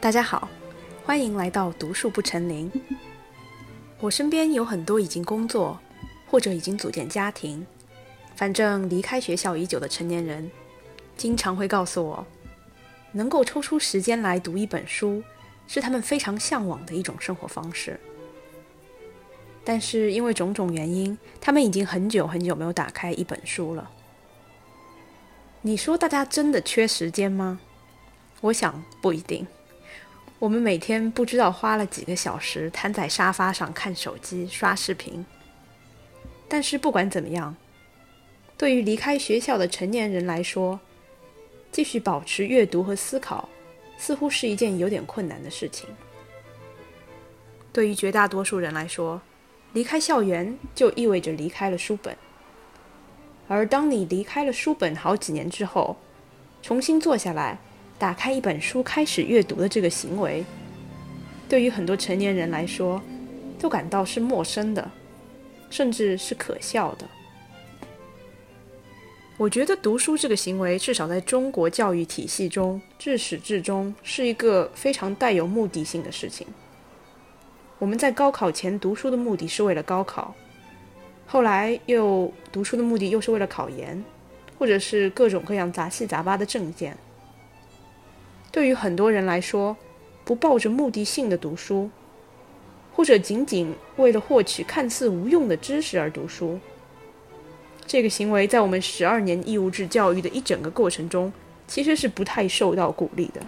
大家好，欢迎来到读书不成林。我身边有很多已经工作或者已经组建家庭，反正离开学校已久的成年人，经常会告诉我，能够抽出时间来读一本书，是他们非常向往的一种生活方式。但是因为种种原因，他们已经很久很久没有打开一本书了。你说大家真的缺时间吗？我想不一定。我们每天不知道花了几个小时瘫在沙发上看手机、刷视频。但是不管怎么样，对于离开学校的成年人来说，继续保持阅读和思考，似乎是一件有点困难的事情。对于绝大多数人来说，离开校园就意味着离开了书本。而当你离开了书本好几年之后，重新坐下来。打开一本书开始阅读的这个行为，对于很多成年人来说，都感到是陌生的，甚至是可笑的。我觉得读书这个行为，至少在中国教育体系中，至始至终是一个非常带有目的性的事情。我们在高考前读书的目的是为了高考，后来又读书的目的又是为了考研，或者是各种各样杂七杂八的证件。对于很多人来说，不抱着目的性的读书，或者仅仅为了获取看似无用的知识而读书，这个行为在我们十二年义务制教育的一整个过程中，其实是不太受到鼓励的。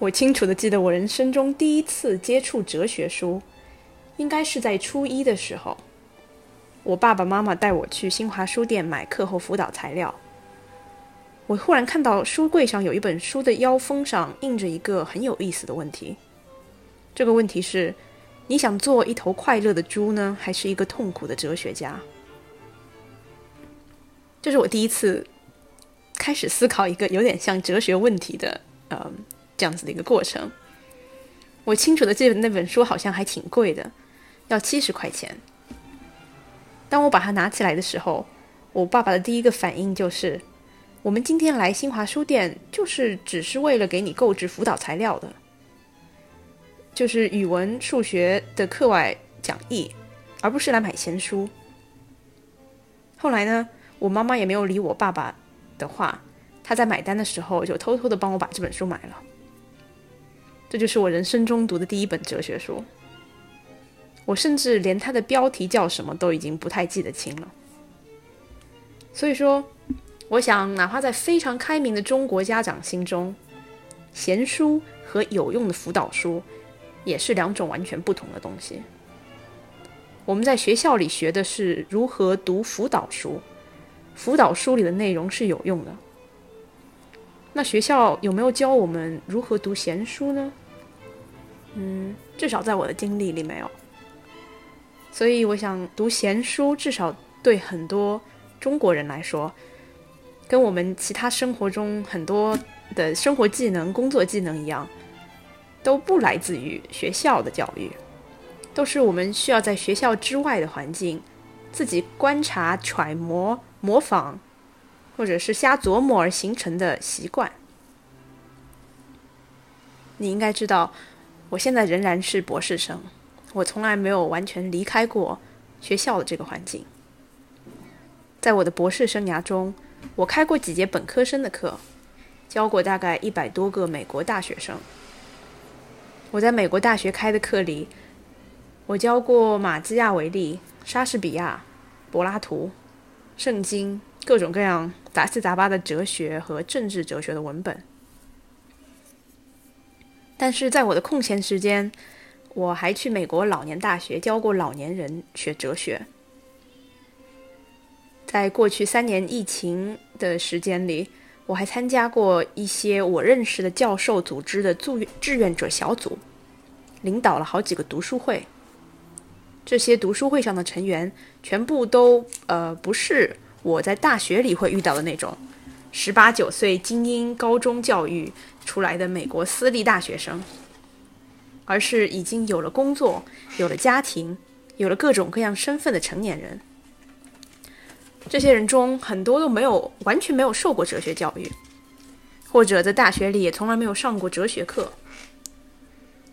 我清楚的记得，我人生中第一次接触哲学书，应该是在初一的时候，我爸爸妈妈带我去新华书店买课后辅导材料。我忽然看到书柜上有一本书的腰封上印着一个很有意思的问题。这个问题是：你想做一头快乐的猪呢，还是一个痛苦的哲学家？这是我第一次开始思考一个有点像哲学问题的，呃，这样子的一个过程。我清楚的记得那本书好像还挺贵的，要七十块钱。当我把它拿起来的时候，我爸爸的第一个反应就是。我们今天来新华书店，就是只是为了给你购置辅导材料的，就是语文、数学的课外讲义，而不是来买闲书。后来呢，我妈妈也没有理我爸爸的话，她在买单的时候就偷偷的帮我把这本书买了。这就是我人生中读的第一本哲学书，我甚至连它的标题叫什么都已经不太记得清了。所以说。我想，哪怕在非常开明的中国家长心中，闲书和有用的辅导书也是两种完全不同的东西。我们在学校里学的是如何读辅导书，辅导书里的内容是有用的。那学校有没有教我们如何读闲书呢？嗯，至少在我的经历里没有。所以，我想读闲书，至少对很多中国人来说。跟我们其他生活中很多的生活技能、工作技能一样，都不来自于学校的教育，都是我们需要在学校之外的环境，自己观察、揣摩、模仿，或者是瞎琢磨而形成的习惯。你应该知道，我现在仍然是博士生，我从来没有完全离开过学校的这个环境，在我的博士生涯中。我开过几节本科生的课，教过大概一百多个美国大学生。我在美国大学开的课里，我教过马基亚维利、莎士比亚、柏拉图、圣经，各种各样杂七杂八的哲学和政治哲学的文本。但是在我的空闲时间，我还去美国老年大学教过老年人学哲学。在过去三年疫情的时间里，我还参加过一些我认识的教授组织的助志愿者小组，领导了好几个读书会。这些读书会上的成员全部都呃不是我在大学里会遇到的那种十八九岁精英高中教育出来的美国私立大学生，而是已经有了工作、有了家庭、有了各种各样身份的成年人。这些人中很多都没有完全没有受过哲学教育，或者在大学里也从来没有上过哲学课，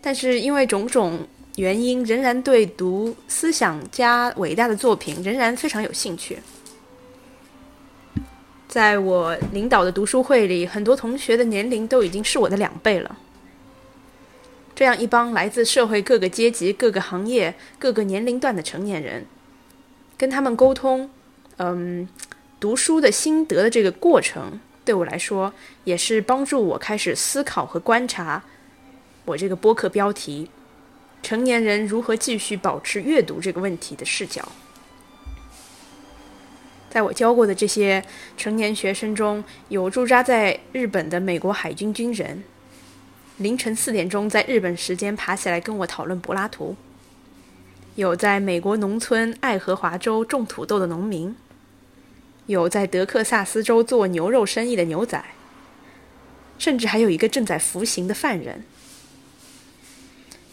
但是因为种种原因，仍然对读思想家伟大的作品仍然非常有兴趣。在我领导的读书会里，很多同学的年龄都已经是我的两倍了。这样一帮来自社会各个阶级、各个行业、各个年龄段的成年人，跟他们沟通，嗯，读书的心得的这个过程，对我来说也是帮助我开始思考和观察我这个播客标题“成年人如何继续保持阅读”这个问题的视角。在我教过的这些成年学生中，有驻扎在日本的美国海军军人，凌晨四点钟在日本时间爬起来跟我讨论柏拉图；有在美国农村爱荷华州种土豆的农民；有在德克萨斯州做牛肉生意的牛仔；甚至还有一个正在服刑的犯人。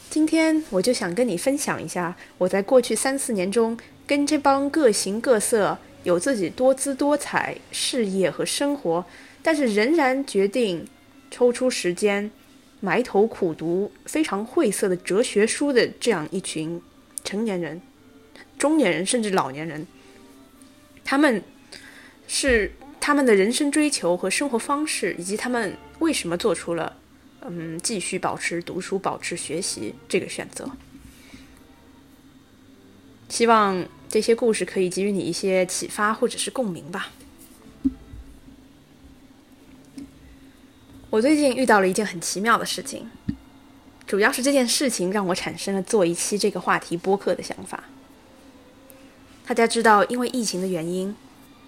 今天我就想跟你分享一下我在过去三四年中跟这帮各形各色。有自己多姿多彩事业和生活，但是仍然决定抽出时间埋头苦读非常晦涩的哲学书的这样一群成年人、中年人甚至老年人，他们是他们的人生追求和生活方式，以及他们为什么做出了嗯继续保持读书、保持学习这个选择。希望。这些故事可以给予你一些启发或者是共鸣吧。我最近遇到了一件很奇妙的事情，主要是这件事情让我产生了做一期这个话题播客的想法。大家知道，因为疫情的原因，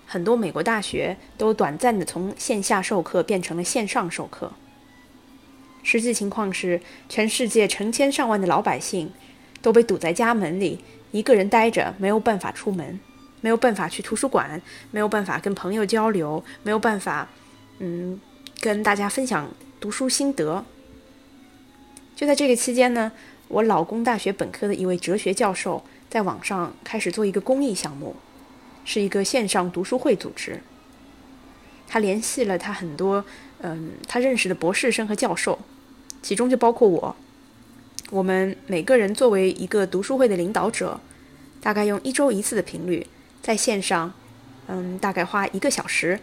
很多美国大学都短暂的从线下授课变成了线上授课。实际情况是，全世界成千上万的老百姓都被堵在家门里。一个人待着，没有办法出门，没有办法去图书馆，没有办法跟朋友交流，没有办法，嗯，跟大家分享读书心得。就在这个期间呢，我老公大学本科的一位哲学教授在网上开始做一个公益项目，是一个线上读书会组织。他联系了他很多，嗯，他认识的博士生和教授，其中就包括我。我们每个人作为一个读书会的领导者，大概用一周一次的频率，在线上，嗯，大概花一个小时，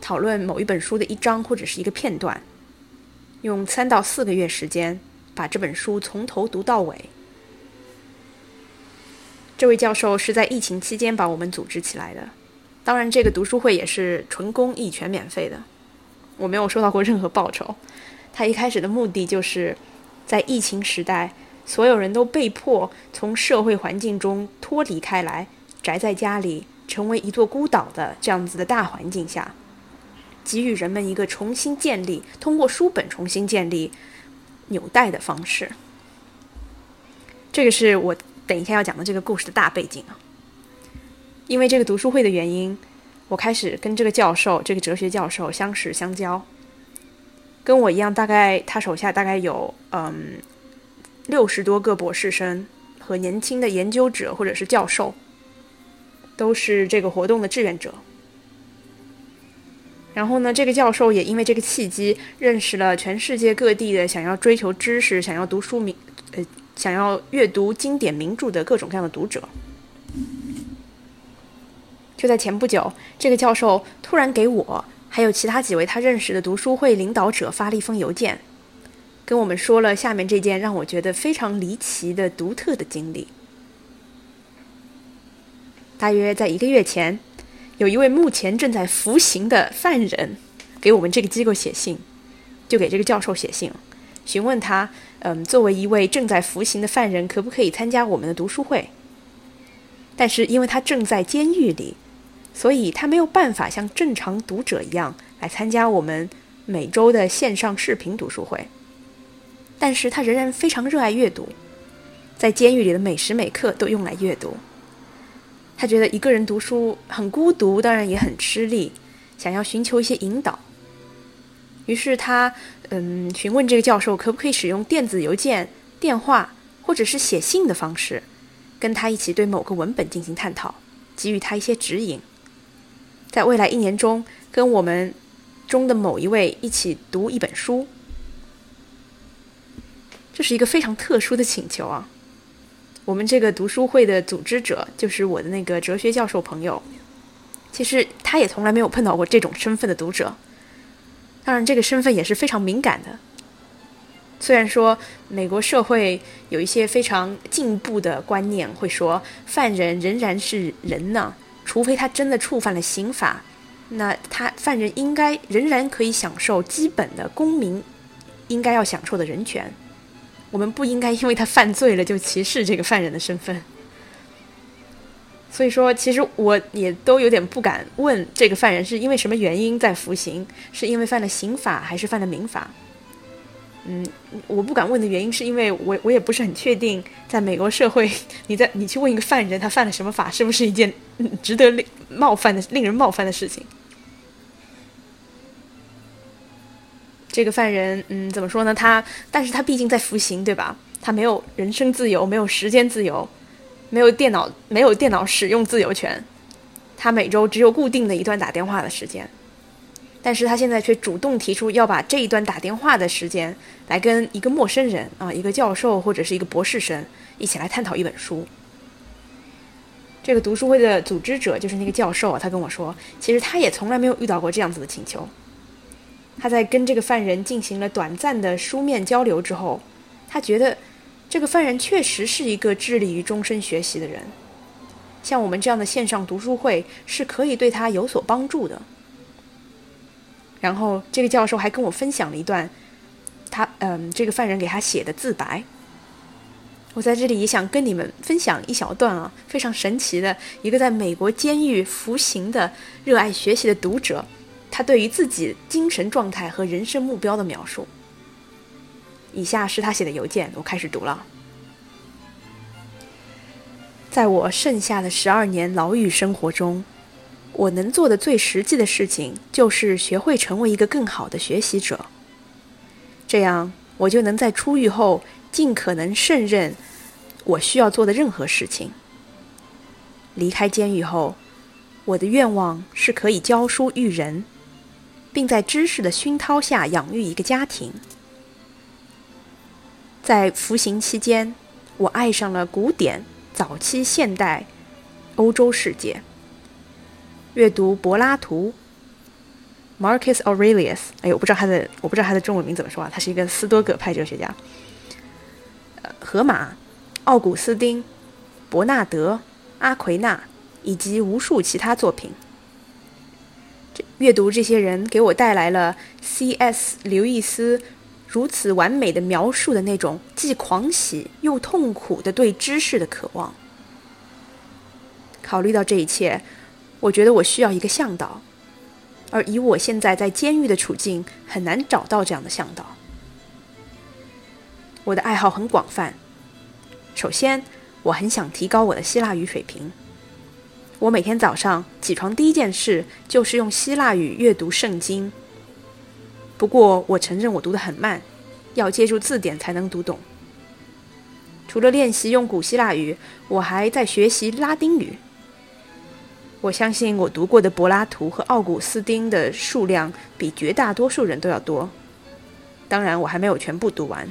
讨论某一本书的一章或者是一个片段，用三到四个月时间把这本书从头读到尾。这位教授是在疫情期间把我们组织起来的，当然，这个读书会也是纯公益、全免费的，我没有收到过任何报酬。他一开始的目的就是。在疫情时代，所有人都被迫从社会环境中脱离开来，宅在家里，成为一座孤岛的这样子的大环境下，给予人们一个重新建立，通过书本重新建立纽带的方式。这个是我等一下要讲的这个故事的大背景啊。因为这个读书会的原因，我开始跟这个教授，这个哲学教授相识相交。跟我一样，大概他手下大概有嗯六十多个博士生和年轻的研究者或者是教授，都是这个活动的志愿者。然后呢，这个教授也因为这个契机认识了全世界各地的想要追求知识、想要读书名呃想要阅读经典名著的各种各样的读者。就在前不久，这个教授突然给我。还有其他几位他认识的读书会领导者发了一封邮件，跟我们说了下面这件让我觉得非常离奇的独特的经历。大约在一个月前，有一位目前正在服刑的犯人给我们这个机构写信，就给这个教授写信，询问他，嗯，作为一位正在服刑的犯人，可不可以参加我们的读书会？但是因为他正在监狱里。所以他没有办法像正常读者一样来参加我们每周的线上视频读书会，但是他仍然非常热爱阅读，在监狱里的每时每刻都用来阅读。他觉得一个人读书很孤独，当然也很吃力，想要寻求一些引导。于是他嗯询问这个教授可不可以使用电子邮件、电话或者是写信的方式，跟他一起对某个文本进行探讨，给予他一些指引。在未来一年中，跟我们中的某一位一起读一本书。这是一个非常特殊的请求啊！我们这个读书会的组织者就是我的那个哲学教授朋友，其实他也从来没有碰到过这种身份的读者。当然，这个身份也是非常敏感的。虽然说美国社会有一些非常进步的观念，会说犯人仍然是人呢，除非他真的触犯了刑法，那他犯人应该仍然可以享受基本的公民应该要享受的人权。我们不应该因为他犯罪了就歧视这个犯人的身份。所以说，其实我也都有点不敢问这个犯人是因为什么原因在服刑，是因为犯了刑法还是犯了民法。嗯，我不敢问的原因是因为我我也不是很确定，在美国社会，你在 你去问一个犯人他犯了什么法，是不是一件值得令冒犯的、令人冒犯的事情？这个犯人，嗯，怎么说呢？他，但是他毕竟在服刑，对吧？他没有人身自由，没有时间自由，没有电脑，没有电脑使用自由权。他每周只有固定的一段打电话的时间。但是他现在却主动提出要把这一段打电话的时间来跟一个陌生人啊，一个教授或者是一个博士生一起来探讨一本书。这个读书会的组织者就是那个教授，他跟我说，其实他也从来没有遇到过这样子的请求。他在跟这个犯人进行了短暂的书面交流之后，他觉得这个犯人确实是一个致力于终身学习的人，像我们这样的线上读书会是可以对他有所帮助的。然后，这个教授还跟我分享了一段，他嗯，这个犯人给他写的自白。我在这里也想跟你们分享一小段啊，非常神奇的一个在美国监狱服刑的热爱学习的读者，他对于自己精神状态和人生目标的描述。以下是他写的邮件，我开始读了。在我剩下的十二年牢狱生活中。我能做的最实际的事情，就是学会成为一个更好的学习者。这样，我就能在出狱后尽可能胜任我需要做的任何事情。离开监狱后，我的愿望是可以教书育人，并在知识的熏陶下养育一个家庭。在服刑期间，我爱上了古典、早期现代、欧洲世界。阅读柏拉图，Marcus Aurelius。哎呦，我不知道他的，我不知道他的中文名怎么说啊？他是一个斯多葛派哲学家。荷马、奥古斯丁、伯纳德、阿奎那以及无数其他作品。阅读这些人给我带来了 C.S. 刘易斯如此完美的描述的那种既狂喜又痛苦的对知识的渴望。考虑到这一切。我觉得我需要一个向导，而以我现在在监狱的处境，很难找到这样的向导。我的爱好很广泛，首先，我很想提高我的希腊语水平。我每天早上起床第一件事就是用希腊语阅读圣经。不过，我承认我读得很慢，要借助字典才能读懂。除了练习用古希腊语，我还在学习拉丁语。我相信我读过的柏拉图和奥古斯丁的数量比绝大多数人都要多。当然，我还没有全部读完。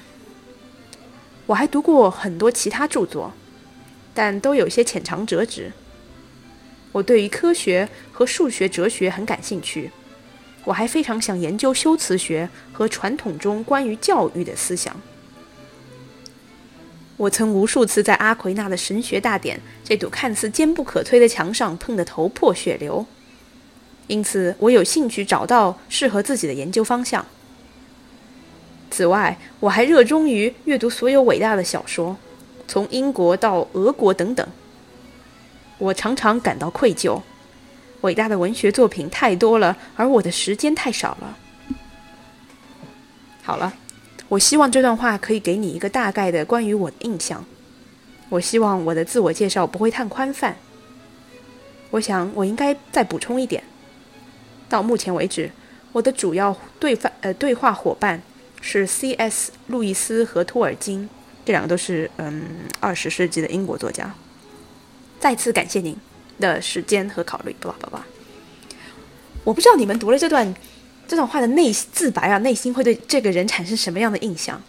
我还读过很多其他著作，但都有些浅尝辄止。我对于科学和数学、哲学很感兴趣。我还非常想研究修辞学和传统中关于教育的思想。我曾无数次在阿奎那的神学大典这堵看似坚不可摧的墙上碰得头破血流，因此我有兴趣找到适合自己的研究方向。此外，我还热衷于阅读所有伟大的小说，从英国到俄国等等。我常常感到愧疚，伟大的文学作品太多了，而我的时间太少了。好了。我希望这段话可以给你一个大概的关于我的印象。我希望我的自我介绍不会太宽泛。我想我应该再补充一点。到目前为止，我的主要对话呃对话伙伴是 C.S. 路易斯和托尔金，这两个都是嗯二十世纪的英国作家。再次感谢您的时间和考虑，不吧不吧。我不知道你们读了这段这段话的内自白啊，内心会对这个人产生什么样的印象？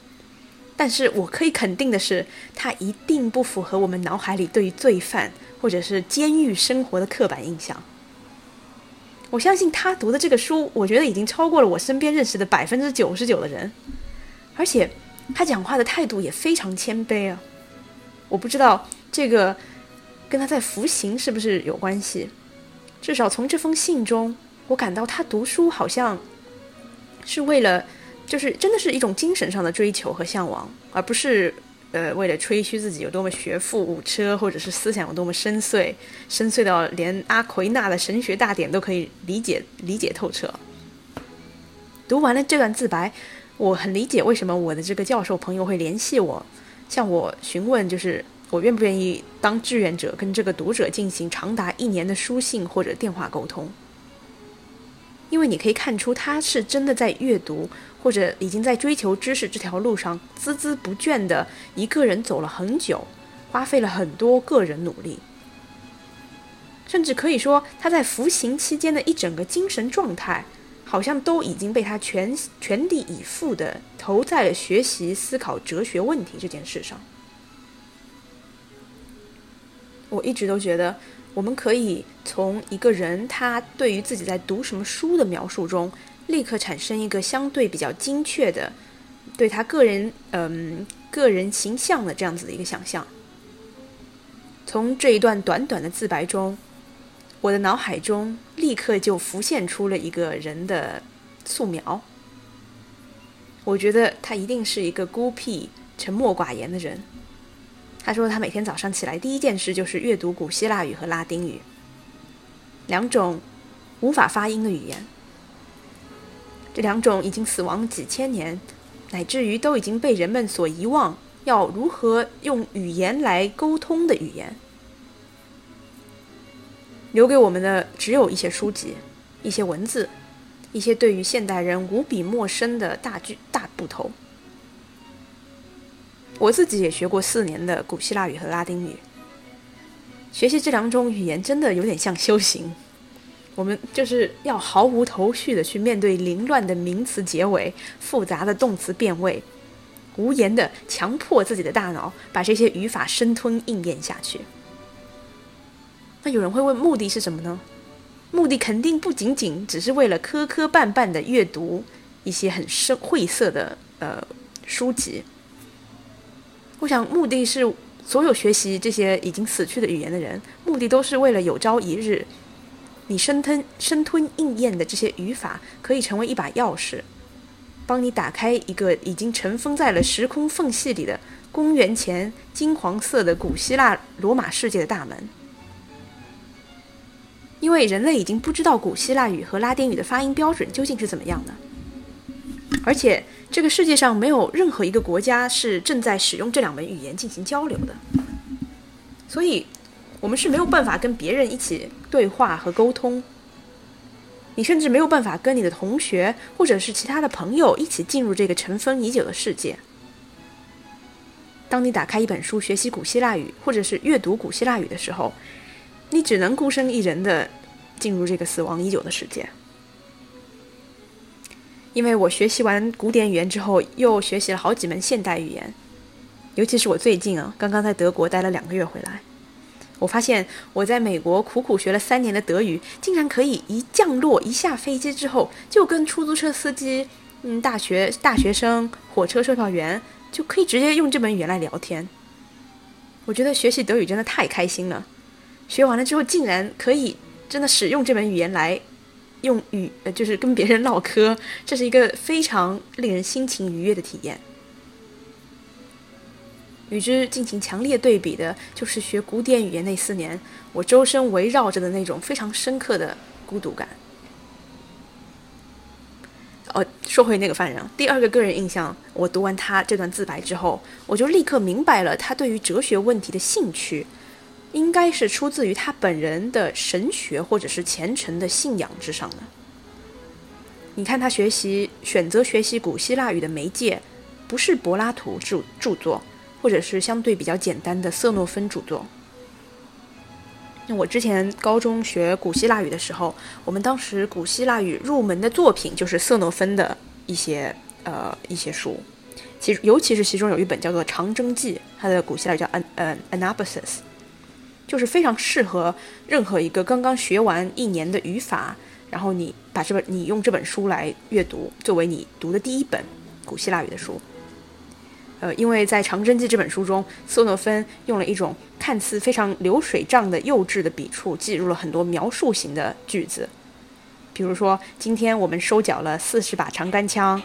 但是我可以肯定的是，他一定不符合我们脑海里对于罪犯或者是监狱生活的刻板印象。我相信他读的这个书，我觉得已经超过了我身边认识的百分之九十九的人，而且他讲话的态度也非常谦卑啊。我不知道这个跟他在服刑是不是有关系，至少从这封信中，我感到他读书好像是为了。就是真的是一种精神上的追求和向往，而不是呃为了吹嘘自己有多么学富五车，或者是思想有多么深邃，深邃到连阿奎那的神学大典都可以理解理解透彻。读完了这段自白，我很理解为什么我的这个教授朋友会联系我，向我询问，就是我愿不愿意当志愿者，跟这个读者进行长达一年的书信或者电话沟通。因为你可以看出他是真的在阅读。或者已经在追求知识这条路上孜孜不倦的一个人走了很久，花费了很多个人努力，甚至可以说他在服刑期间的一整个精神状态，好像都已经被他全全力以赴的投在了学习、思考哲学问题这件事上。我一直都觉得，我们可以从一个人他对于自己在读什么书的描述中。立刻产生一个相对比较精确的，对他个人嗯个人形象的这样子的一个想象。从这一段短短的自白中，我的脑海中立刻就浮现出了一个人的素描。我觉得他一定是一个孤僻、沉默寡言的人。他说他每天早上起来第一件事就是阅读古希腊语和拉丁语，两种无法发音的语言。这两种已经死亡几千年，乃至于都已经被人们所遗忘，要如何用语言来沟通的语言，留给我们的只有一些书籍、一些文字、一些对于现代人无比陌生的大句大部头。我自己也学过四年的古希腊语和拉丁语，学习这两种语言真的有点像修行。我们就是要毫无头绪的去面对凌乱的名词结尾、复杂的动词变位，无言的强迫自己的大脑把这些语法生吞硬咽下去。那有人会问，目的是什么呢？目的肯定不仅仅只是为了磕磕绊绊的阅读一些很深晦涩的呃书籍。我想，目的是所有学习这些已经死去的语言的人，目的都是为了有朝一日。你生吞生吞硬咽的这些语法，可以成为一把钥匙，帮你打开一个已经尘封在了时空缝隙里的公元前金黄色的古希腊罗马世界的大门。因为人类已经不知道古希腊语和拉丁语的发音标准究竟是怎么样的，而且这个世界上没有任何一个国家是正在使用这两门语言进行交流的，所以。我们是没有办法跟别人一起对话和沟通，你甚至没有办法跟你的同学或者是其他的朋友一起进入这个尘封已久的世界。当你打开一本书学习古希腊语，或者是阅读古希腊语的时候，你只能孤身一人的进入这个死亡已久的世界。因为我学习完古典语言之后，又学习了好几门现代语言，尤其是我最近啊，刚刚在德国待了两个月回来。我发现我在美国苦苦学了三年的德语，竟然可以一降落、一下飞机之后，就跟出租车司机、嗯，大学大学生、火车售票员，就可以直接用这门语言来聊天。我觉得学习德语真的太开心了，学完了之后竟然可以真的使用这门语言来用语，呃，就是跟别人唠嗑，这是一个非常令人心情愉悦的体验。与之进行强烈对比的，就是学古典语言那四年，我周身围绕着的那种非常深刻的孤独感。哦，说回那个犯人，第二个个人印象，我读完他这段自白之后，我就立刻明白了，他对于哲学问题的兴趣，应该是出自于他本人的神学或者是虔诚的信仰之上的。你看他学习选择学习古希腊语的媒介，不是柏拉图著著作。或者是相对比较简单的色诺芬著作，那我之前高中学古希腊语的时候，我们当时古希腊语入门的作品就是色诺芬的一些呃一些书，其尤其是其中有一本叫做《长征记》，它的古希腊语叫 An 呃 Anabasis，就是非常适合任何一个刚刚学完一年的语法，然后你把这本你用这本书来阅读，作为你读的第一本古希腊语的书。呃，因为在《长征记》这本书中，斯诺芬用了一种看似非常流水账的幼稚的笔触，记录了很多描述型的句子。比如说，今天我们收缴了四十把长杆枪，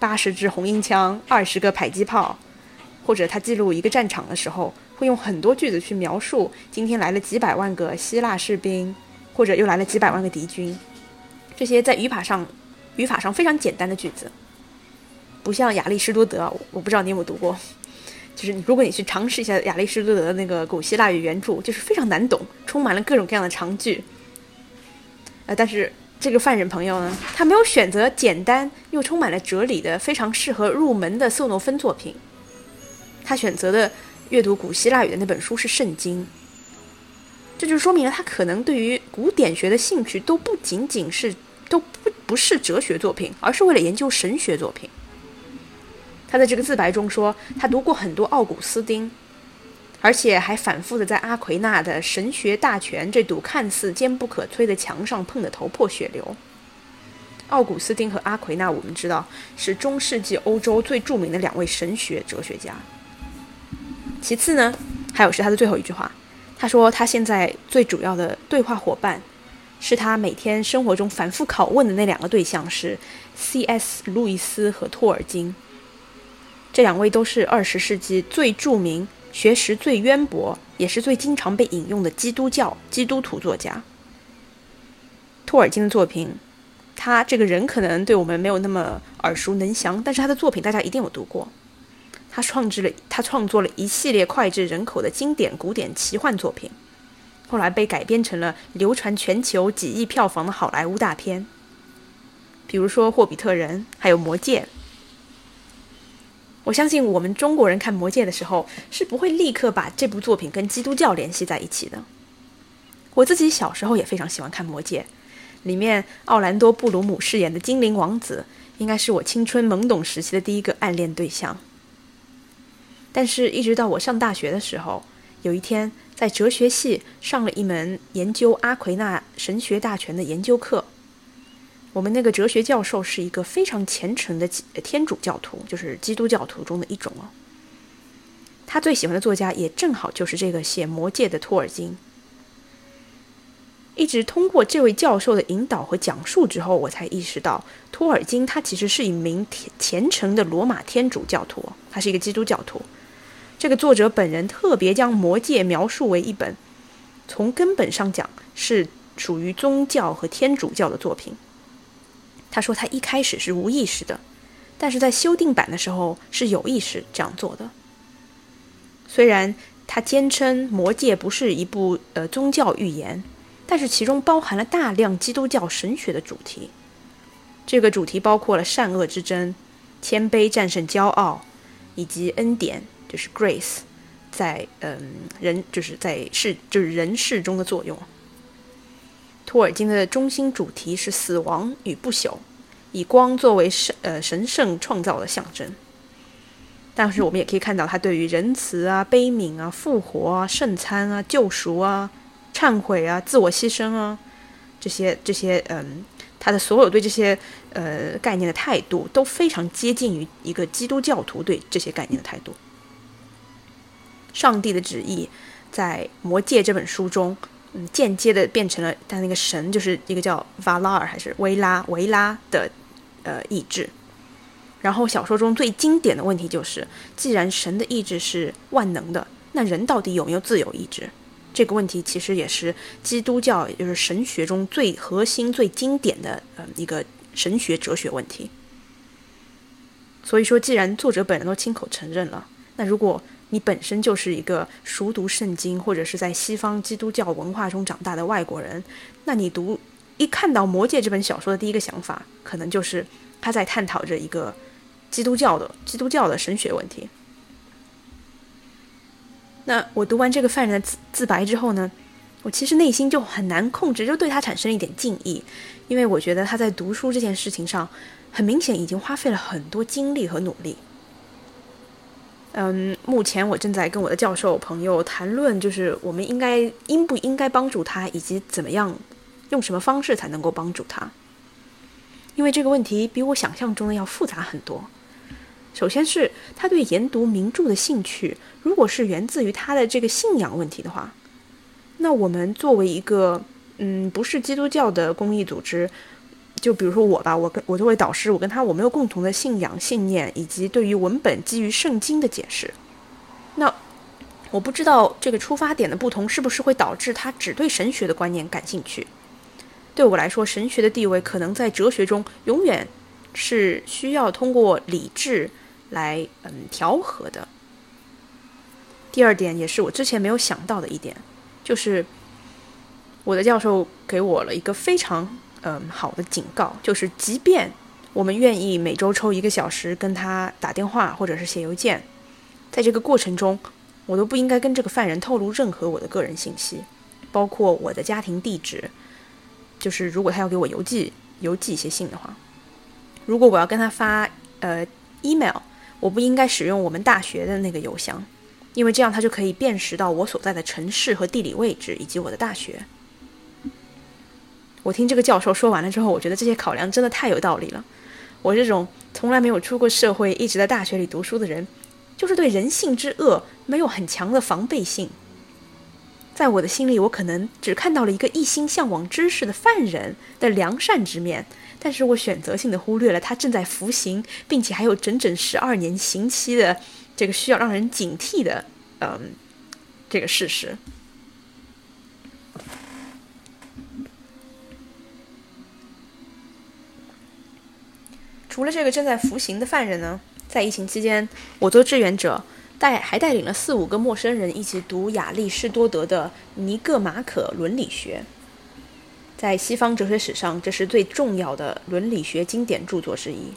八十支红缨枪，二十个迫击炮。或者他记录一个战场的时候，会用很多句子去描述今天来了几百万个希腊士兵，或者又来了几百万个敌军。这些在语法上，语法上非常简单的句子。不像亚里士多德，我不知道你有没有读过，就是如果你去尝试一下亚里士多德的那个古希腊语原著，就是非常难懂，充满了各种各样的长句。呃，但是这个犯人朋友呢，他没有选择简单又充满了哲理的、非常适合入门的色诺芬作品，他选择的阅读古希腊语的那本书是《圣经》，这就说明了他可能对于古典学的兴趣都不仅仅是都不不是哲学作品，而是为了研究神学作品。他在这个自白中说，他读过很多奥古斯丁，而且还反复的在阿奎那的神学大全这堵看似坚不可摧的墙上碰得头破血流。奥古斯丁和阿奎那，我们知道是中世纪欧洲最著名的两位神学哲学家。其次呢，还有是他的最后一句话，他说他现在最主要的对话伙伴，是他每天生活中反复拷问的那两个对象是 C.S. 路易斯和托尔金。这两位都是二十世纪最著名、学识最渊博，也是最经常被引用的基督教基督徒作家。托尔金的作品，他这个人可能对我们没有那么耳熟能详，但是他的作品大家一定有读过。他创制了，他创作了一系列脍炙人口的经典古典奇幻作品，后来被改编成了流传全球几亿票房的好莱坞大片，比如说《霍比特人》，还有《魔戒》。我相信我们中国人看《魔戒》的时候，是不会立刻把这部作品跟基督教联系在一起的。我自己小时候也非常喜欢看《魔戒》，里面奥兰多·布鲁姆饰演的精灵王子，应该是我青春懵懂时期的第一个暗恋对象。但是，一直到我上大学的时候，有一天在哲学系上了一门研究阿奎那神学大全的研究课。我们那个哲学教授是一个非常虔诚的天主教徒，就是基督教徒中的一种哦。他最喜欢的作家也正好就是这个写《魔戒》的托尔金。一直通过这位教授的引导和讲述之后，我才意识到，托尔金他其实是一名虔诚的罗马天主教徒，他是一个基督教徒。这个作者本人特别将《魔戒》描述为一本从根本上讲是属于宗教和天主教的作品。他说他一开始是无意识的，但是在修订版的时候是有意识这样做的。虽然他坚称《魔戒》不是一部呃宗教寓言，但是其中包含了大量基督教神学的主题。这个主题包括了善恶之争、谦卑战胜骄傲，以及恩典就是 grace 在嗯人就是在世就是人世中的作用。托尔金的中心主题是死亡与不朽，以光作为神呃神圣创造的象征。但是我们也可以看到他对于仁慈啊、悲悯啊、复活啊、圣餐啊、救赎啊、忏悔啊、自我牺牲啊这些这些嗯，他的所有对这些呃概念的态度都非常接近于一个基督教徒对这些概念的态度。上帝的旨意在《魔戒》这本书中。嗯，间接的变成了他那个神，就是一个叫瓦拉尔还是维拉维拉的呃意志。然后小说中最经典的问题就是，既然神的意志是万能的，那人到底有没有自由意志？这个问题其实也是基督教也就是神学中最核心、最经典的呃一个神学哲学问题。所以说，既然作者本人都亲口承认了，那如果你本身就是一个熟读圣经或者是在西方基督教文化中长大的外国人，那你读一看到《魔戒》这本小说的第一个想法，可能就是他在探讨着一个基督教的基督教的神学问题。那我读完这个犯人的自自白之后呢，我其实内心就很难控制，就对他产生了一点敬意，因为我觉得他在读书这件事情上，很明显已经花费了很多精力和努力。嗯，目前我正在跟我的教授朋友谈论，就是我们应该应不应该帮助他，以及怎么样用什么方式才能够帮助他。因为这个问题比我想象中的要复杂很多。首先是他对研读名著的兴趣，如果是源自于他的这个信仰问题的话，那我们作为一个嗯不是基督教的公益组织。就比如说我吧，我跟我作为导师，我跟他我没有共同的信仰信念，以及对于文本基于圣经的解释。那我不知道这个出发点的不同是不是会导致他只对神学的观念感兴趣。对我来说，神学的地位可能在哲学中永远是需要通过理智来嗯调和的。第二点也是我之前没有想到的一点，就是我的教授给我了一个非常。嗯，好的警告就是，即便我们愿意每周抽一个小时跟他打电话或者是写邮件，在这个过程中，我都不应该跟这个犯人透露任何我的个人信息，包括我的家庭地址。就是如果他要给我邮寄邮寄一些信的话，如果我要跟他发呃 email，我不应该使用我们大学的那个邮箱，因为这样他就可以辨识到我所在的城市和地理位置以及我的大学。我听这个教授说完了之后，我觉得这些考量真的太有道理了。我这种从来没有出过社会、一直在大学里读书的人，就是对人性之恶没有很强的防备性。在我的心里，我可能只看到了一个一心向往知识的犯人的良善之面，但是我选择性的忽略了他正在服刑，并且还有整整十二年刑期的这个需要让人警惕的，嗯，这个事实。除了这个正在服刑的犯人呢，在疫情期间，我做志愿者，带还带领了四五个陌生人一起读亚里士多德的《尼各马可伦理学》。在西方哲学史上，这是最重要的伦理学经典著作之一。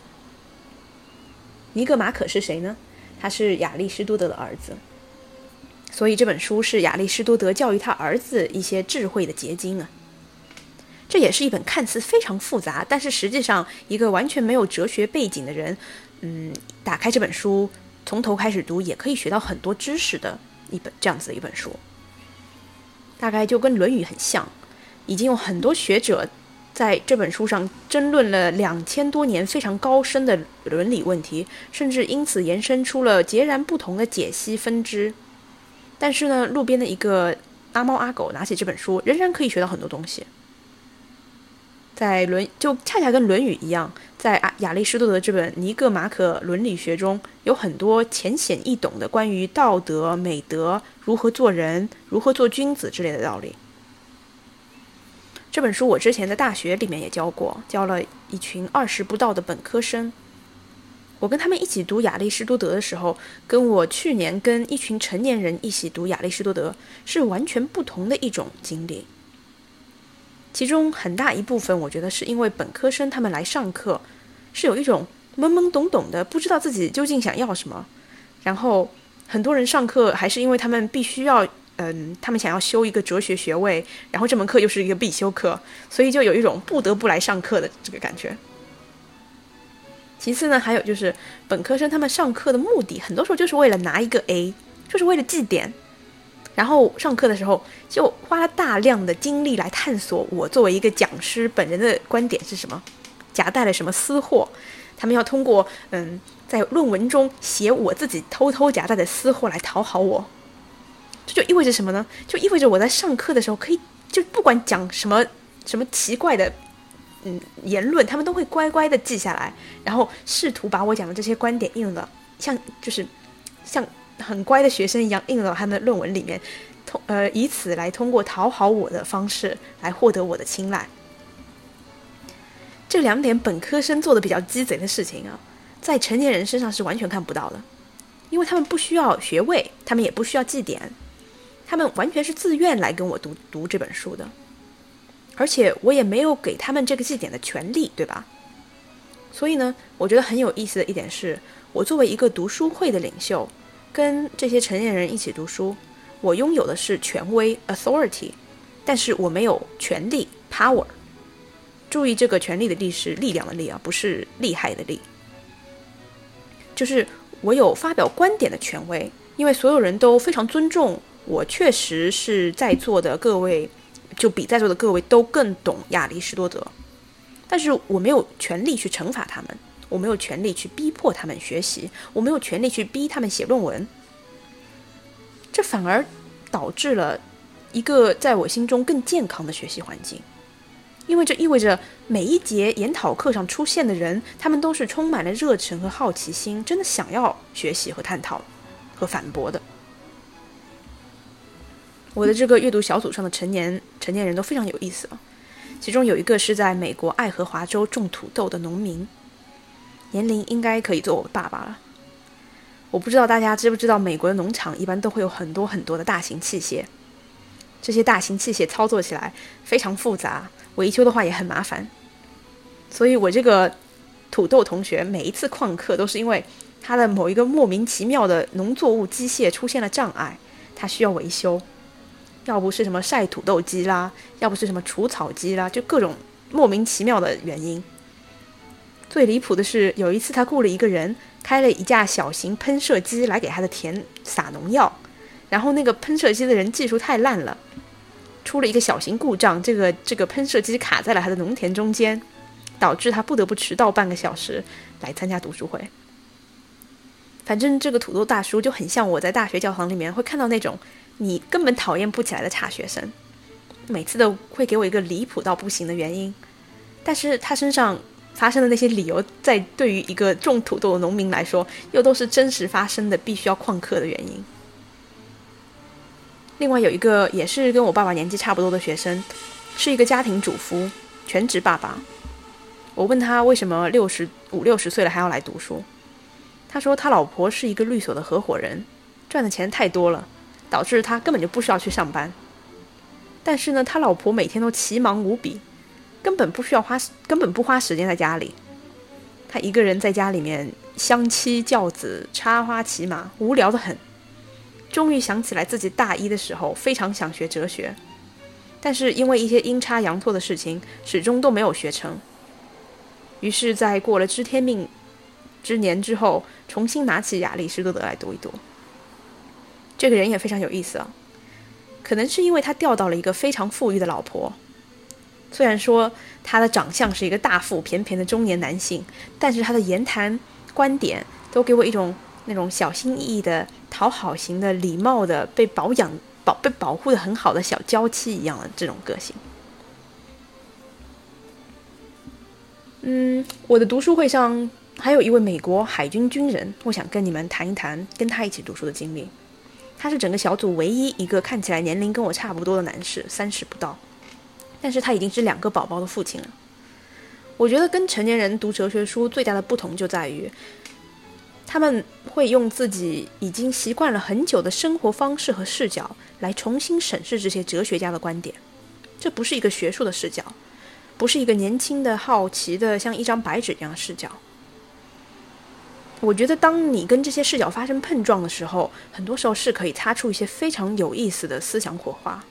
尼各马可是谁呢？他是亚里士多德的儿子，所以这本书是亚里士多德教育他儿子一些智慧的结晶啊。这也是一本看似非常复杂，但是实际上一个完全没有哲学背景的人，嗯，打开这本书从头开始读也可以学到很多知识的一本这样子的一本书。大概就跟《论语》很像，已经有很多学者在这本书上争论了两千多年非常高深的伦理问题，甚至因此延伸出了截然不同的解析分支。但是呢，路边的一个阿猫阿狗拿起这本书，仍然可以学到很多东西。在论就恰恰跟《论语》一样，在亚亚里士多德这本《尼各马可伦理学》中有很多浅显易懂的关于道德、美德、如何做人、如何做君子之类的道理。这本书我之前在大学里面也教过，教了一群二十不到的本科生。我跟他们一起读亚里士多德的时候，跟我去年跟一群成年人一起读亚里士多德是完全不同的一种经历。其中很大一部分，我觉得是因为本科生他们来上课，是有一种懵懵懂懂的，不知道自己究竟想要什么。然后很多人上课还是因为他们必须要，嗯，他们想要修一个哲学学位，然后这门课又是一个必修课，所以就有一种不得不来上课的这个感觉。其次呢，还有就是本科生他们上课的目的，很多时候就是为了拿一个 A，就是为了绩点。然后上课的时候就花了大量的精力来探索我作为一个讲师本人的观点是什么，夹带了什么私货。他们要通过嗯在论文中写我自己偷偷夹带的私货来讨好我。这就意味着什么呢？就意味着我在上课的时候可以就不管讲什么什么奇怪的嗯言论，他们都会乖乖的记下来，然后试图把我讲的这些观点应用的像就是像。很乖的学生一样印到他们的论文里面，通呃以此来通过讨好我的方式来获得我的青睐。这两点本科生做的比较鸡贼的事情啊，在成年人身上是完全看不到的，因为他们不需要学位，他们也不需要绩点，他们完全是自愿来跟我读读这本书的，而且我也没有给他们这个绩点的权利，对吧？所以呢，我觉得很有意思的一点是，我作为一个读书会的领袖。跟这些成年人一起读书，我拥有的是权威 （authority），但是我没有权力 （power）。注意，这个权力的力是力量的力啊，不是厉害的力。就是我有发表观点的权威，因为所有人都非常尊重我。确实是在座的各位，就比在座的各位都更懂亚里士多德，但是我没有权利去惩罚他们，我没有权利去逼迫他们学习，我没有权利去逼他们写论文。这反而导致了一个在我心中更健康的学习环境。因为这意味着每一节研讨课上出现的人，他们都是充满了热忱和好奇心，真的想要学习和探讨和反驳的。我的这个阅读小组上的成年成年人都非常有意思，其中有一个是在美国爱荷华州种土豆的农民，年龄应该可以做我爸爸了。我不知道大家知不知道，美国的农场一般都会有很多很多的大型器械，这些大型器械操作起来非常复杂。维修的话也很麻烦，所以我这个土豆同学每一次旷课都是因为他的某一个莫名其妙的农作物机械出现了障碍，他需要维修，要不是什么晒土豆机啦，要不是什么除草机啦，就各种莫名其妙的原因。最离谱的是有一次他雇了一个人开了一架小型喷射机来给他的田撒农药，然后那个喷射机的人技术太烂了。出了一个小型故障，这个这个喷射机卡在了他的农田中间，导致他不得不迟到半个小时来参加读书会。反正这个土豆大叔就很像我在大学教堂里面会看到那种你根本讨厌不起来的差学生，每次都会给我一个离谱到不行的原因，但是他身上发生的那些理由，在对于一个种土豆的农民来说，又都是真实发生的必须要旷课的原因。另外有一个也是跟我爸爸年纪差不多的学生，是一个家庭主妇，全职爸爸。我问他为什么六十五六十岁了还要来读书，他说他老婆是一个律所的合伙人，赚的钱太多了，导致他根本就不需要去上班。但是呢，他老婆每天都奇忙无比，根本不需要花，根本不花时间在家里。他一个人在家里面相妻教子、插花骑马，无聊的很。终于想起来，自己大一的时候非常想学哲学，但是因为一些阴差阳错的事情，始终都没有学成。于是，在过了知天命之年之后，重新拿起亚里士多德来读一读。这个人也非常有意思啊，可能是因为他钓到了一个非常富裕的老婆。虽然说他的长相是一个大腹便便的中年男性，但是他的言谈观点都给我一种那种小心翼翼的。讨好型的、礼貌的、被保养、保被保护的很好的小娇妻一样的这种个性。嗯，我的读书会上还有一位美国海军军人，我想跟你们谈一谈跟他一起读书的经历。他是整个小组唯一一个看起来年龄跟我差不多的男士，三十不到，但是他已经是两个宝宝的父亲了。我觉得跟成年人读哲学书最大的不同就在于。他们会用自己已经习惯了很久的生活方式和视角来重新审视这些哲学家的观点，这不是一个学术的视角，不是一个年轻的好奇的像一张白纸一样的视角。我觉得，当你跟这些视角发生碰撞的时候，很多时候是可以擦出一些非常有意思的思想火花。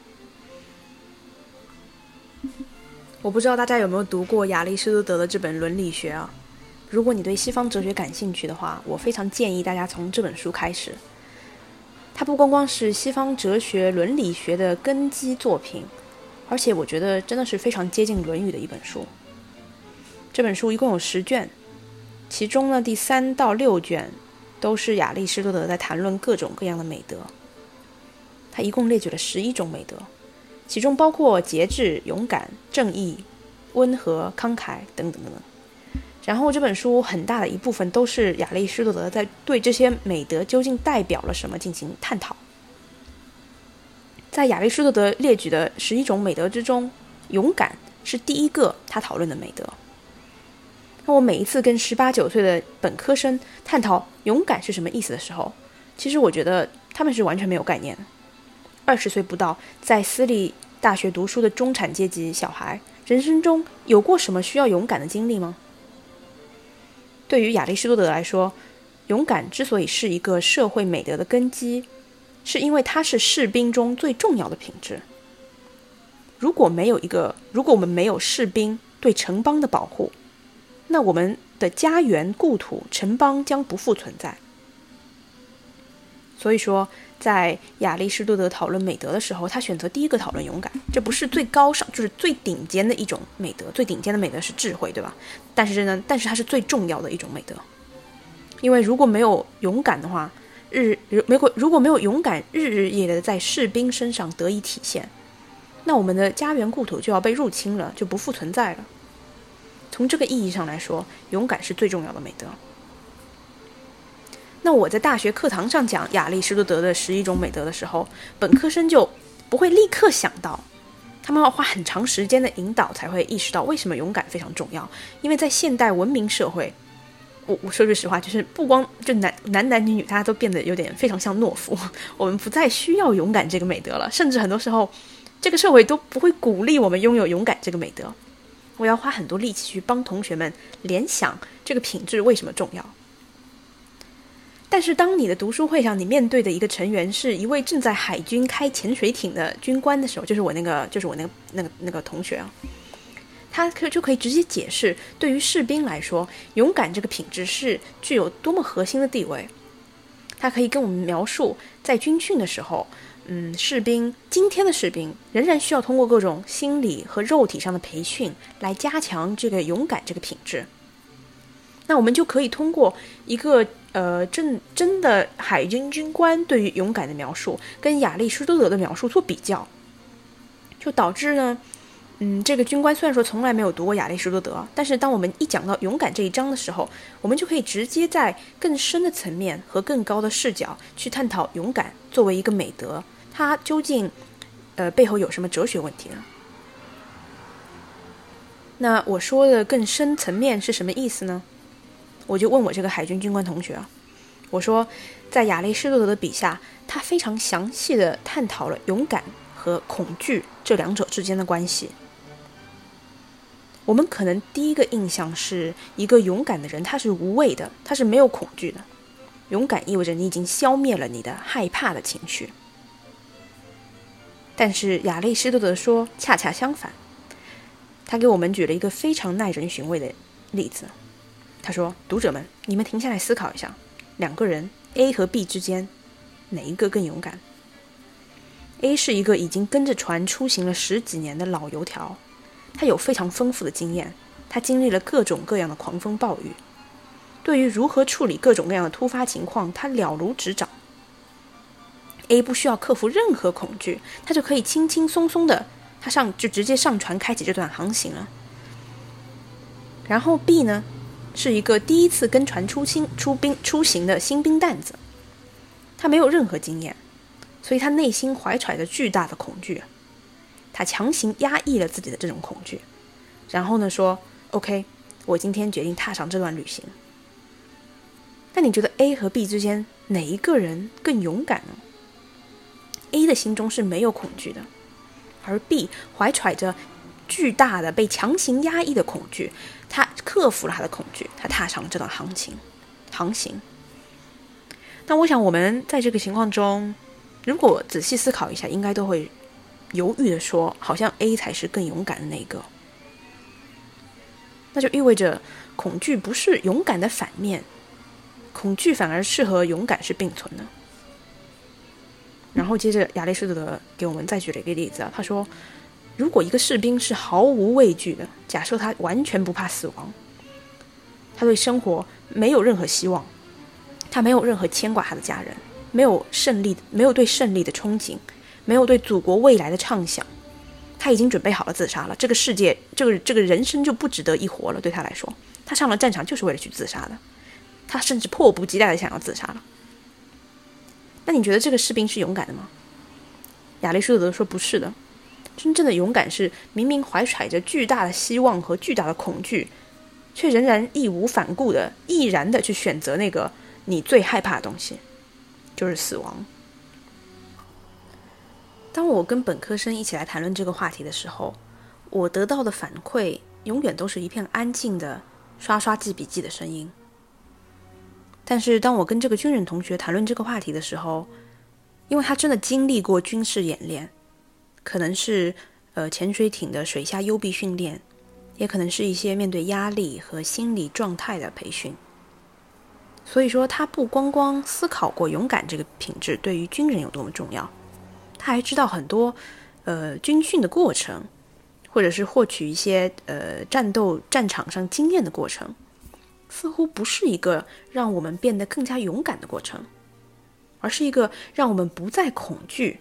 我不知道大家有没有读过亚里士多德的这本《伦理学》啊？如果你对西方哲学感兴趣的话，我非常建议大家从这本书开始。它不光光是西方哲学伦理学的根基作品，而且我觉得真的是非常接近《论语》的一本书。这本书一共有十卷，其中呢第三到六卷都是亚里士多德在谈论各种各样的美德。他一共列举了十一种美德，其中包括节制、勇敢、正义、温和、慷慨等等等等。然后这本书很大的一部分都是亚里士多德在对这些美德究竟代表了什么进行探讨。在亚里士多德列举的十一种美德之中，勇敢是第一个他讨论的美德。那我每一次跟十八九岁的本科生探讨勇敢是什么意思的时候，其实我觉得他们是完全没有概念的。二十岁不到，在私立大学读书的中产阶级小孩，人生中有过什么需要勇敢的经历吗？对于亚里士多德来说，勇敢之所以是一个社会美德的根基，是因为它是士兵中最重要的品质。如果没有一个，如果我们没有士兵对城邦的保护，那我们的家园、故土、城邦将不复存在。所以说，在亚里士多德讨论美德的时候，他选择第一个讨论勇敢，这不是最高尚，就是最顶尖的一种美德。最顶尖的美德是智慧，对吧？但是呢，但是它是最重要的一种美德，因为如果没有勇敢的话，日如果如果没有勇敢，日日夜夜的在士兵身上得以体现，那我们的家园故土就要被入侵了，就不复存在了。从这个意义上来说，勇敢是最重要的美德。那我在大学课堂上讲亚里士多德的十一种美德的时候，本科生就不会立刻想到，他们要花很长时间的引导才会意识到为什么勇敢非常重要。因为在现代文明社会，我我说句实话，就是不光就男男男女女，大家都变得有点非常像懦夫，我们不再需要勇敢这个美德了，甚至很多时候，这个社会都不会鼓励我们拥有勇敢这个美德。我要花很多力气去帮同学们联想这个品质为什么重要。但是，当你的读书会上，你面对的一个成员是一位正在海军开潜水艇的军官的时候，就是我那个，就是我那个那个那个同学啊，他可就可以直接解释，对于士兵来说，勇敢这个品质是具有多么核心的地位。他可以跟我们描述，在军训的时候，嗯，士兵今天的士兵仍然需要通过各种心理和肉体上的培训来加强这个勇敢这个品质。那我们就可以通过一个。呃，真真的海军军官对于勇敢的描述，跟亚里士多德的描述做比较，就导致呢，嗯，这个军官虽然说从来没有读过亚里士多德，但是当我们一讲到勇敢这一章的时候，我们就可以直接在更深的层面和更高的视角去探讨勇敢作为一个美德，它究竟呃背后有什么哲学问题呢？那我说的更深层面是什么意思呢？我就问我这个海军军官同学啊，我说，在亚里士多德的笔下，他非常详细的探讨了勇敢和恐惧这两者之间的关系。我们可能第一个印象是一个勇敢的人，他是无畏的，他是没有恐惧的。勇敢意味着你已经消灭了你的害怕的情绪。但是亚里士多德说，恰恰相反，他给我们举了一个非常耐人寻味的例子。他说：“读者们，你们停下来思考一下，两个人 A 和 B 之间，哪一个更勇敢？A 是一个已经跟着船出行了十几年的老油条，他有非常丰富的经验，他经历了各种各样的狂风暴雨，对于如何处理各种各样的突发情况，他了如指掌。A 不需要克服任何恐惧，他就可以轻轻松松的，他上就直接上船开启这段航行了。然后 B 呢？”是一个第一次跟船出行、出兵、出行的新兵蛋子，他没有任何经验，所以他内心怀揣着巨大的恐惧，他强行压抑了自己的这种恐惧，然后呢说：“OK，我今天决定踏上这段旅行。”那你觉得 A 和 B 之间哪一个人更勇敢呢？A 的心中是没有恐惧的，而 B 怀揣着巨大的被强行压抑的恐惧。他克服了他的恐惧，他踏上了这段航行，航行。那我想，我们在这个情况中，如果仔细思考一下，应该都会犹豫的说，好像 A 才是更勇敢的那个。那就意味着，恐惧不是勇敢的反面，恐惧反而是和勇敢是并存的。然后接着，亚里士多德给我们再举了一个例子啊，他说。如果一个士兵是毫无畏惧的，假设他完全不怕死亡，他对生活没有任何希望，他没有任何牵挂他的家人，没有胜利，没有对胜利的憧憬，没有对祖国未来的畅想，他已经准备好了自杀了。这个世界，这个这个人生就不值得一活了。对他来说，他上了战场就是为了去自杀的，他甚至迫不及待的想要自杀了。那你觉得这个士兵是勇敢的吗？亚里士德说不是的。真正的勇敢是明明怀揣着巨大的希望和巨大的恐惧，却仍然义无反顾的毅然的去选择那个你最害怕的东西，就是死亡。当我跟本科生一起来谈论这个话题的时候，我得到的反馈永远都是一片安静的刷刷记笔记的声音。但是当我跟这个军人同学谈论这个话题的时候，因为他真的经历过军事演练。可能是呃潜水艇的水下幽闭训练，也可能是一些面对压力和心理状态的培训。所以说，他不光光思考过勇敢这个品质对于军人有多么重要，他还知道很多呃军训的过程，或者是获取一些呃战斗战场上经验的过程，似乎不是一个让我们变得更加勇敢的过程，而是一个让我们不再恐惧，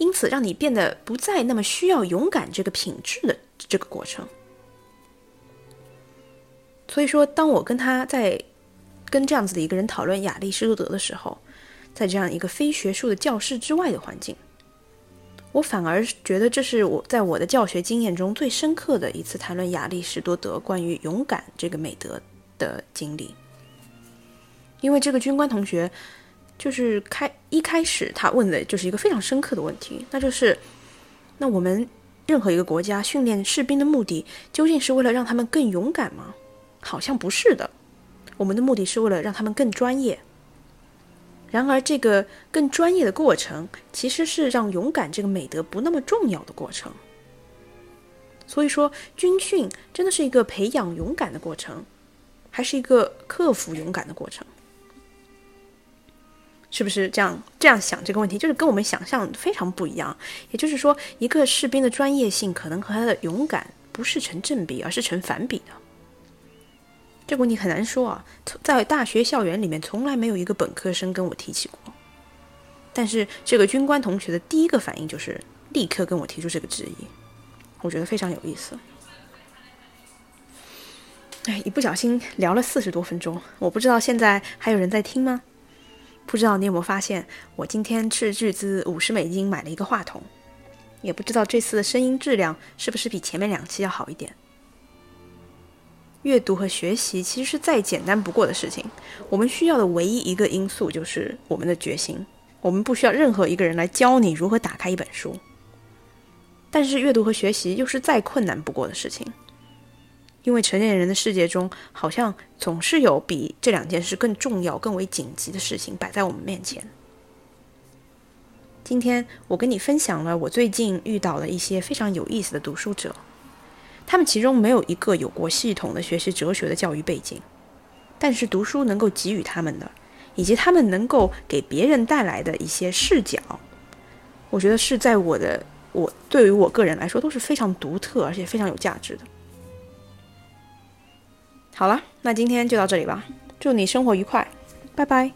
因此让你变得不再那么需要勇敢这个品质的这个过程。所以说，当我跟他在。跟这样子的一个人讨论亚里士多德的时候，在这样一个非学术的教室之外的环境，我反而觉得这是我在我的教学经验中最深刻的一次谈论亚里士多德关于勇敢这个美德的经历。因为这个军官同学就是开一开始他问的就是一个非常深刻的问题，那就是那我们任何一个国家训练士兵的目的究竟是为了让他们更勇敢吗？好像不是的。我们的目的是为了让他们更专业。然而，这个更专业的过程，其实是让勇敢这个美德不那么重要的过程。所以说，军训真的是一个培养勇敢的过程，还是一个克服勇敢的过程？是不是这样？这样想这个问题，就是跟我们想象非常不一样。也就是说，一个士兵的专业性可能和他的勇敢不是成正比，而是成反比的。这个问题很难说啊，在大学校园里面从来没有一个本科生跟我提起过。但是这个军官同学的第一个反应就是立刻跟我提出这个质疑，我觉得非常有意思。哎，一不小心聊了四十多分钟，我不知道现在还有人在听吗？不知道你有没有发现，我今天斥巨资五十美金买了一个话筒，也不知道这次的声音质量是不是比前面两期要好一点。阅读和学习其实是再简单不过的事情。我们需要的唯一一个因素就是我们的决心。我们不需要任何一个人来教你如何打开一本书。但是阅读和学习又是再困难不过的事情，因为成年人的世界中好像总是有比这两件事更重要、更为紧急的事情摆在我们面前。今天我跟你分享了我最近遇到了一些非常有意思的读书者。他们其中没有一个有过系统的学习哲学的教育背景，但是读书能够给予他们的，以及他们能够给别人带来的一些视角，我觉得是在我的我对于我个人来说都是非常独特而且非常有价值的。好了，那今天就到这里吧，祝你生活愉快，拜拜。